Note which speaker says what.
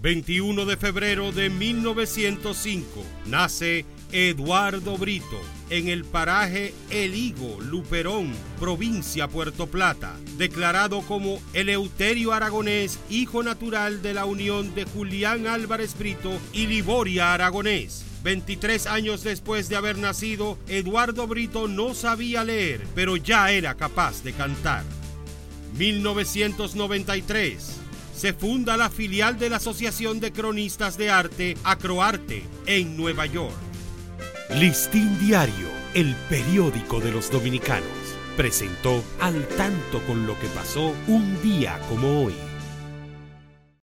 Speaker 1: 21 de febrero de 1905 nace Eduardo Brito en el paraje El Higo, Luperón, provincia Puerto Plata, declarado como Eleuterio Aragonés, hijo natural de la unión de Julián Álvarez Brito y Liboria Aragonés. 23 años después de haber nacido, Eduardo Brito no sabía leer, pero ya era capaz de cantar. 1993. Se funda la filial de la Asociación de Cronistas de Arte, Acroarte, en Nueva York. Listín Diario, el periódico de los dominicanos, presentó al tanto con lo que pasó un día como hoy.